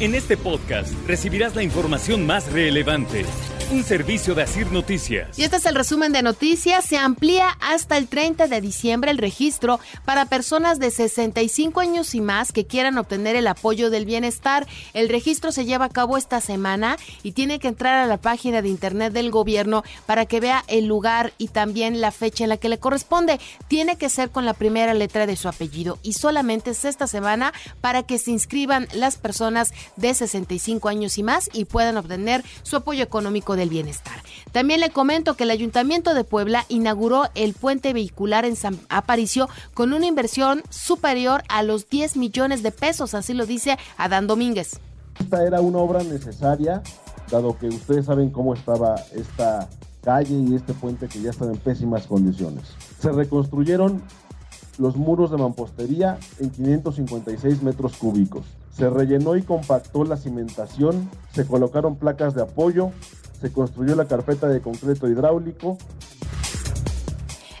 En este podcast recibirás la información más relevante. Un servicio de Asir Noticias. Y este es el resumen de noticias. Se amplía hasta el 30 de diciembre el registro para personas de 65 años y más que quieran obtener el apoyo del bienestar. El registro se lleva a cabo esta semana y tiene que entrar a la página de internet del gobierno para que vea el lugar y también la fecha en la que le corresponde. Tiene que ser con la primera letra de su apellido y solamente es esta semana para que se inscriban las personas de 65 años y más y puedan obtener su apoyo económico del bienestar. También le comento que el Ayuntamiento de Puebla inauguró el puente vehicular en San Aparicio con una inversión superior a los 10 millones de pesos, así lo dice Adán Domínguez. Esta era una obra necesaria, dado que ustedes saben cómo estaba esta calle y este puente que ya están en pésimas condiciones. Se reconstruyeron los muros de mampostería en 556 metros cúbicos. Se rellenó y compactó la cimentación, se colocaron placas de apoyo, se construyó la carpeta de concreto hidráulico.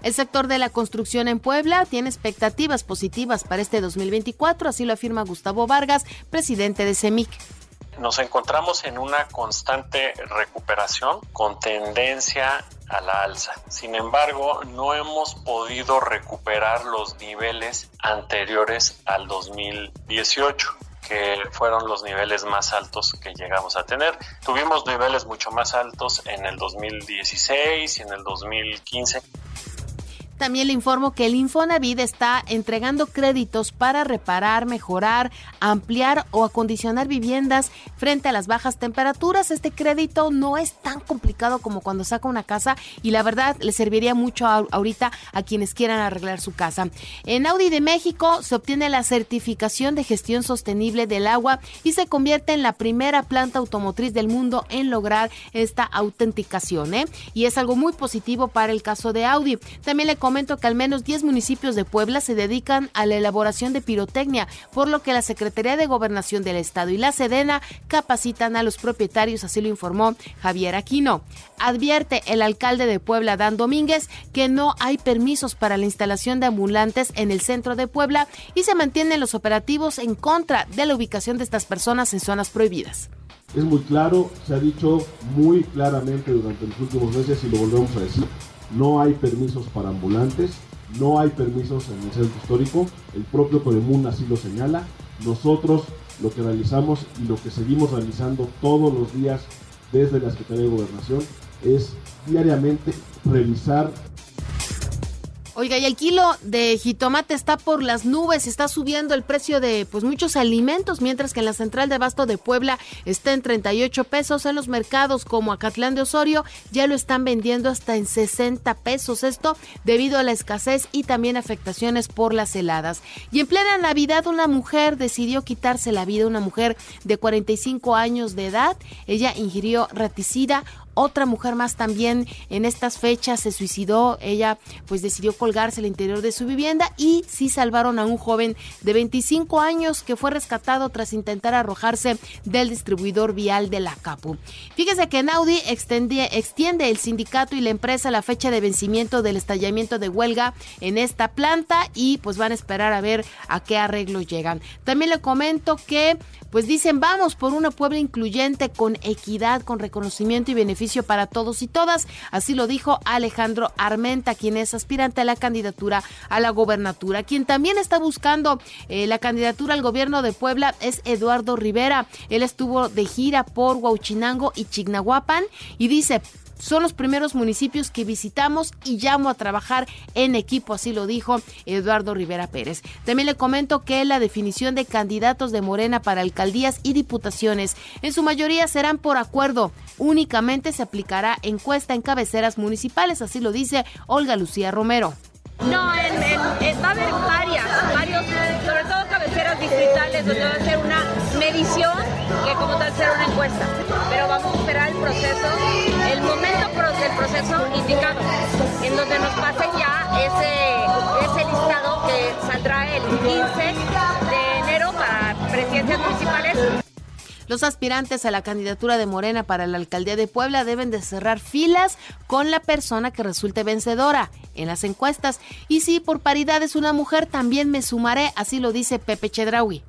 El sector de la construcción en Puebla tiene expectativas positivas para este 2024, así lo afirma Gustavo Vargas, presidente de CEMIC nos encontramos en una constante recuperación con tendencia a la alza. Sin embargo, no hemos podido recuperar los niveles anteriores al 2018 que fueron los niveles más altos que llegamos a tener. Tuvimos niveles mucho más altos en el 2016 y en el 2015. También le informo que el Infonavit está entregando créditos para reparar, mejorar, ampliar o acondicionar viviendas frente a las bajas temperaturas. Este crédito no es tan complicado como cuando saca una casa y la verdad le serviría mucho ahorita a quienes quieran arreglar su casa. En Audi de México se obtiene la certificación de gestión sostenible del agua y se convierte en la primera planta automotriz del mundo en lograr esta autenticación. ¿eh? Y es algo muy positivo para el caso de Audi. También le comento que al menos 10 municipios de Puebla se dedican a la elaboración de pirotecnia, por lo que la Secretaría de Gobernación del Estado y la Sedena capacitan a los propietarios, así lo informó Javier Aquino. Advierte el alcalde de Puebla, Dan Domínguez, que no hay permisos para la instalación de ambulantes en el centro de Puebla y se mantienen los operativos en contra de la ubicación de estas personas en zonas prohibidas. Es muy claro, se ha dicho muy claramente durante los últimos meses y lo volvemos a decir no hay permisos para ambulantes, no hay permisos en el centro histórico, el propio Codemun así lo señala. Nosotros lo que realizamos y lo que seguimos realizando todos los días desde la Secretaría de Gobernación es diariamente revisar Oiga, y el kilo de jitomate está por las nubes, está subiendo el precio de pues muchos alimentos, mientras que en la central de abasto de Puebla está en 38 pesos, en los mercados como Acatlán de Osorio ya lo están vendiendo hasta en 60 pesos, esto debido a la escasez y también afectaciones por las heladas. Y en plena Navidad una mujer decidió quitarse la vida, una mujer de 45 años de edad, ella ingirió raticida, otra mujer más también en estas fechas se suicidó. Ella pues decidió colgarse al interior de su vivienda y sí salvaron a un joven de 25 años que fue rescatado tras intentar arrojarse del distribuidor vial de la Capu. Fíjese que Naudi extiende, el sindicato y la empresa la fecha de vencimiento del estallamiento de huelga en esta planta y pues van a esperar a ver a qué arreglos llegan. También le comento que pues dicen vamos por una Puebla incluyente con equidad, con reconocimiento y beneficio para todos y todas. Así lo dijo Alejandro Armenta, quien es aspirante a la candidatura a la gobernatura. Quien también está buscando eh, la candidatura al gobierno de Puebla es Eduardo Rivera. Él estuvo de gira por Huauchinango y Chignahuapan y dice, son los primeros municipios que visitamos y llamo a trabajar en equipo, así lo dijo Eduardo Rivera Pérez. También le comento que la definición de candidatos de Morena para alcaldías y diputaciones en su mayoría serán por acuerdo. Únicamente se aplicará encuesta en cabeceras municipales, así lo dice Olga Lucía Romero. No, va a haber varios pues va a ser una medición que como tal será una encuesta. Pero vamos a esperar el proceso, el momento del proceso indicado, en donde nos pasen ya ese, ese listado que saldrá el 15 de enero para presidencias municipales. Los aspirantes a la candidatura de Morena para la alcaldía de Puebla deben de cerrar filas con la persona que resulte vencedora en las encuestas. Y si por paridad es una mujer, también me sumaré, así lo dice Pepe Chedraui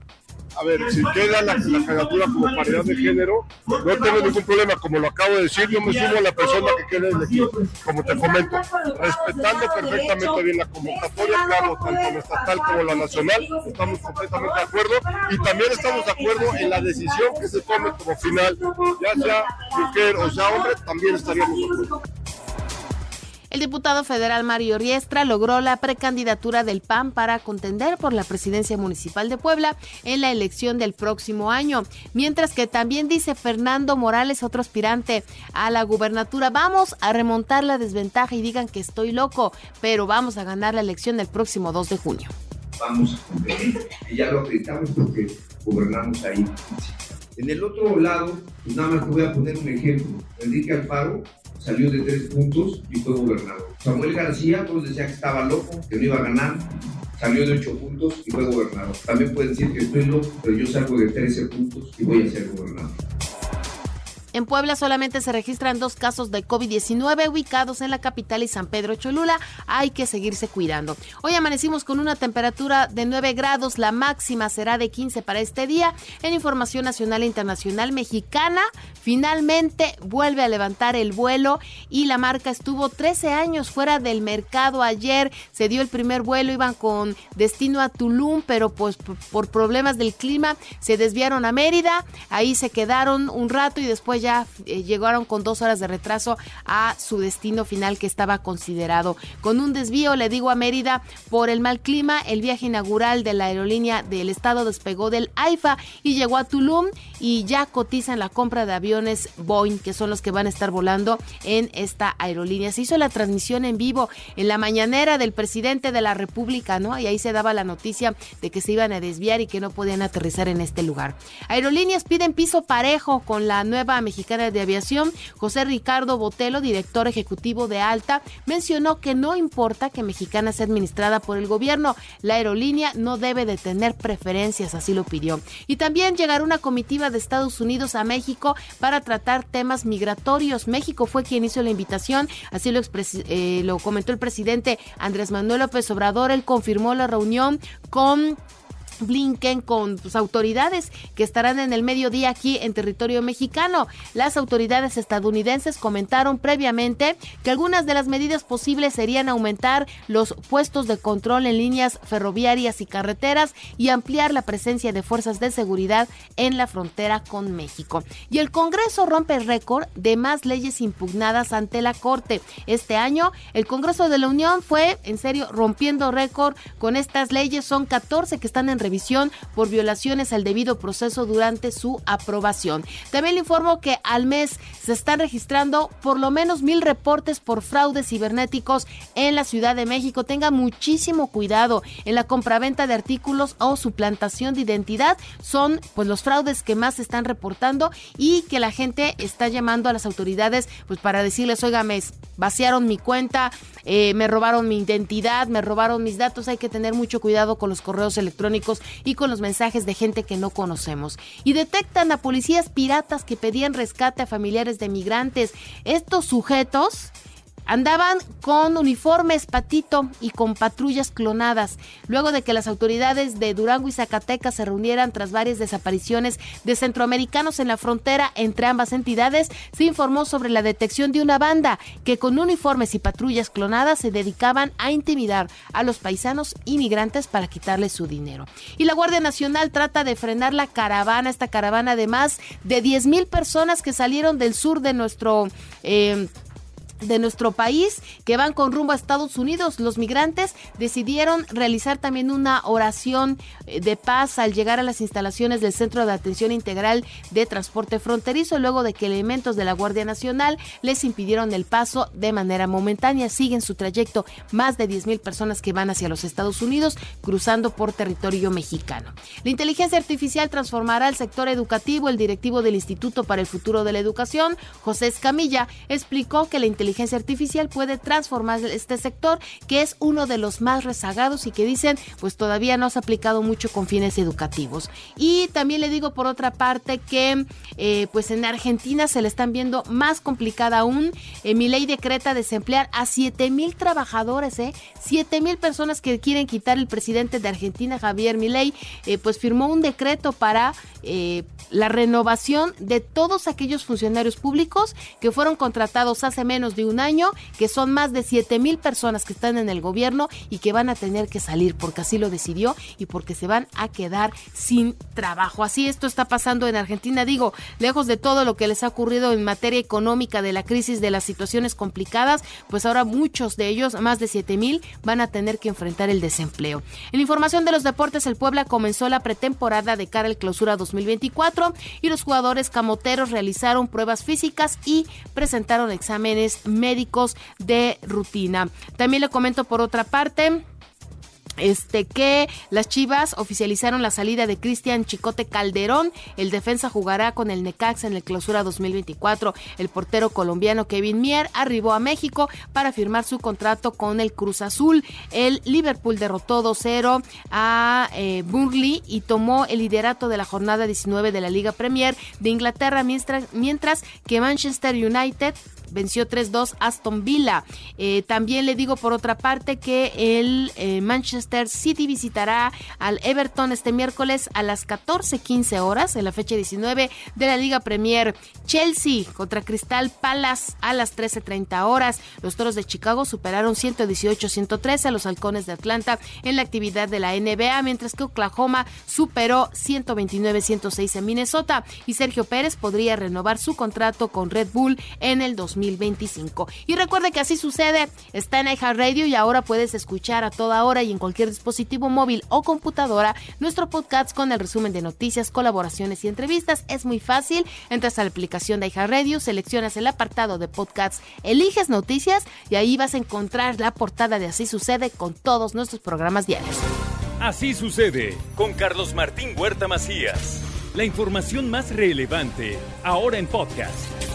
a ver, si queda la, candidatura como paridad de género, no tengo ningún problema, como lo acabo de decir, yo me sumo a la persona que quede elegida, como te comento, respetando perfectamente bien la convocatoria, claro, tanto la estatal como la nacional, estamos completamente de acuerdo y también estamos de acuerdo en la decisión que se tome como final, ya sea mujer o sea hombre, también estaríamos de acuerdo. El diputado federal Mario Riestra logró la precandidatura del PAN para contender por la presidencia municipal de Puebla en la elección del próximo año, mientras que también dice Fernando Morales, otro aspirante a la gubernatura, vamos a remontar la desventaja y digan que estoy loco, pero vamos a ganar la elección del próximo 2 de junio. Vamos y ya lo acreditamos porque gobernamos ahí. En el otro lado, pues nada más te voy a poner un ejemplo. Enrique Alfaro salió de tres puntos y fue gobernador. Samuel García, todos decían que estaba loco, que no iba a ganar, salió de ocho puntos y fue gobernador. También pueden decir que estoy loco, pero yo salgo de 13 puntos y voy a ser gobernador. En Puebla solamente se registran dos casos de COVID-19 ubicados en la capital y San Pedro Cholula. Hay que seguirse cuidando. Hoy amanecimos con una temperatura de 9 grados. La máxima será de 15 para este día. En Información Nacional e Internacional Mexicana, finalmente vuelve a levantar el vuelo y la marca estuvo 13 años fuera del mercado. Ayer se dio el primer vuelo, iban con destino a Tulum, pero pues por problemas del clima se desviaron a Mérida. Ahí se quedaron un rato y después ya eh, llegaron con dos horas de retraso a su destino final que estaba considerado. Con un desvío, le digo a Mérida, por el mal clima, el viaje inaugural de la aerolínea del estado despegó del AIFA y llegó a Tulum y ya cotizan la compra de aviones Boeing, que son los que van a estar volando en esta aerolínea. Se hizo la transmisión en vivo en la mañanera del presidente de la República, ¿no? Y ahí se daba la noticia de que se iban a desviar y que no podían aterrizar en este lugar. Aerolíneas piden piso parejo con la nueva Mexicana de Aviación, José Ricardo Botelo, director ejecutivo de Alta, mencionó que no importa que Mexicana sea administrada por el gobierno, la aerolínea no debe de tener preferencias, así lo pidió. Y también llegará una comitiva de Estados Unidos a México para tratar temas migratorios. México fue quien hizo la invitación, así lo, eh, lo comentó el presidente Andrés Manuel López Obrador. Él confirmó la reunión con Blinken con sus autoridades que estarán en el mediodía aquí en territorio mexicano. Las autoridades estadounidenses comentaron previamente que algunas de las medidas posibles serían aumentar los puestos de control en líneas ferroviarias y carreteras y ampliar la presencia de fuerzas de seguridad en la frontera con México. Y el Congreso rompe récord de más leyes impugnadas ante la Corte. Este año el Congreso de la Unión fue en serio rompiendo récord con estas leyes. Son 14 que están en revisión por violaciones al debido proceso durante su aprobación. También le informo que al mes se están registrando por lo menos mil reportes por fraudes cibernéticos en la Ciudad de México. Tenga muchísimo cuidado en la compraventa de artículos o suplantación de identidad. Son pues los fraudes que más se están reportando y que la gente está llamando a las autoridades pues para decirles, oiga, me vaciaron mi cuenta, eh, me robaron mi identidad, me robaron mis datos. Hay que tener mucho cuidado con los correos electrónicos y con los mensajes de gente que no conocemos. Y detectan a policías piratas que pedían rescate a familiares de migrantes. Estos sujetos Andaban con uniformes patito y con patrullas clonadas, luego de que las autoridades de Durango y Zacatecas se reunieran tras varias desapariciones de centroamericanos en la frontera entre ambas entidades, se informó sobre la detección de una banda que con uniformes y patrullas clonadas se dedicaban a intimidar a los paisanos inmigrantes para quitarles su dinero. Y la Guardia Nacional trata de frenar la caravana, esta caravana de más de 10 mil personas que salieron del sur de nuestro... Eh, de nuestro país que van con rumbo a Estados Unidos. Los migrantes decidieron realizar también una oración eh, de paz al llegar a las instalaciones del Centro de Atención Integral de Transporte Fronterizo luego de que elementos de la Guardia Nacional les impidieron el paso de manera momentánea. Siguen su trayecto más de 10 mil personas que van hacia los Estados Unidos cruzando por territorio mexicano. La inteligencia artificial transformará el sector educativo. El directivo del Instituto para el Futuro de la Educación, José Escamilla, explicó que la inteligencia artificial puede transformar este sector, que es uno de los más rezagados y que dicen, pues todavía no se ha aplicado mucho con fines educativos. Y también le digo por otra parte que, eh, pues en Argentina se le están viendo más complicada aún. Eh, mi ley decreta desemplear a 7 mil trabajadores, ¿eh? 7 mil personas que quieren quitar el presidente de Argentina, Javier Milei, eh, pues firmó un decreto para eh, la renovación de todos aquellos funcionarios públicos que fueron contratados hace menos de un año, que son más de 7 mil personas que están en el gobierno y que van a tener que salir porque así lo decidió y porque se van a quedar sin trabajo. Así esto está pasando en Argentina, digo, lejos de todo lo que les ha ocurrido en materia económica de la crisis, de las situaciones complicadas, pues ahora muchos de ellos, más de 7 mil, van a tener que enfrentar el desempleo. En información de los deportes, el Puebla comenzó la pretemporada de cara al clausura 2024 y los jugadores camoteros realizaron pruebas físicas y presentaron exámenes médicos de rutina. También le comento por otra parte este que las Chivas oficializaron la salida de Cristian Chicote Calderón. El defensa jugará con el Necaxa en el Clausura 2024. El portero colombiano Kevin Mier arribó a México para firmar su contrato con el Cruz Azul. El Liverpool derrotó 2-0 a eh, Burnley y tomó el liderato de la jornada 19 de la Liga Premier de Inglaterra, mientras, mientras que Manchester United venció 3-2 Aston Villa. Eh, también le digo por otra parte que el eh, Manchester City visitará al Everton este miércoles a las 14:15 horas en la fecha 19 de la Liga Premier. Chelsea contra Crystal Palace a las 13:30 horas. Los Toros de Chicago superaron 118-113 a los Halcones de Atlanta en la actividad de la NBA, mientras que Oklahoma superó 129-106 en Minnesota y Sergio Pérez podría renovar su contrato con Red Bull en el 2025. Y recuerde que así sucede, está en iHeartRadio y ahora puedes escuchar a toda hora y en cualquier dispositivo móvil o computadora nuestro podcast con el resumen de noticias, colaboraciones y entrevistas. Es muy fácil, entras a la aplicación de iHeartRadio, seleccionas el apartado de podcasts, eliges noticias y ahí vas a encontrar la portada de Así sucede con todos nuestros programas diarios. Así sucede con Carlos Martín Huerta Macías. La información más relevante ahora en podcast.